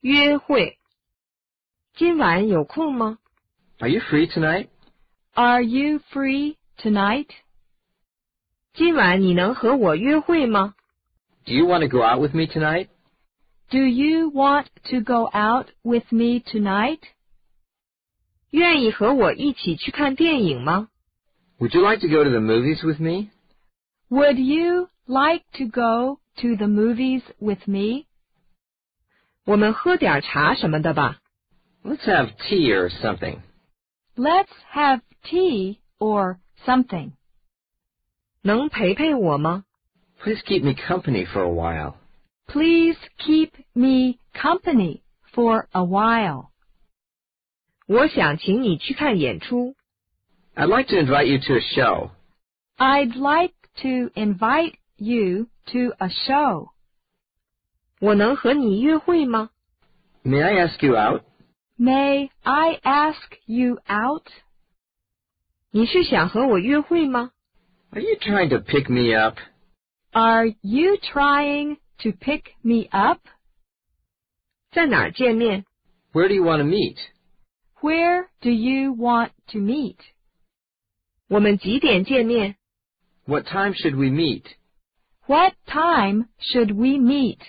约会。今晚有空吗 Are you free tonight? Are you free tonight? 今晚你能和我约会吗 Do you want to go out with me tonight? Do you want to go out with me tonight? 愿意和我一起去看电影吗 Would you like to go to the movies with me? Would you like to go to the movies with me? 我们喝点茶什么的吧。 Let's have tea or something. Let's have tea or something. 能陪陪我吗 Please keep me company for a while. Please keep me company for a while. 我想请你去看演出。 I'd like to invite you to a show. I'd like to invite you to a show. 我能和你约会吗 May I ask you out? May I ask you out? 你是想和我约会吗 Are you trying to pick me up? Are you trying to pick me up? 在哪儿见面 Where do you want to meet? Where do you want to meet? 我们几点见面 What time should we meet? What time should we meet?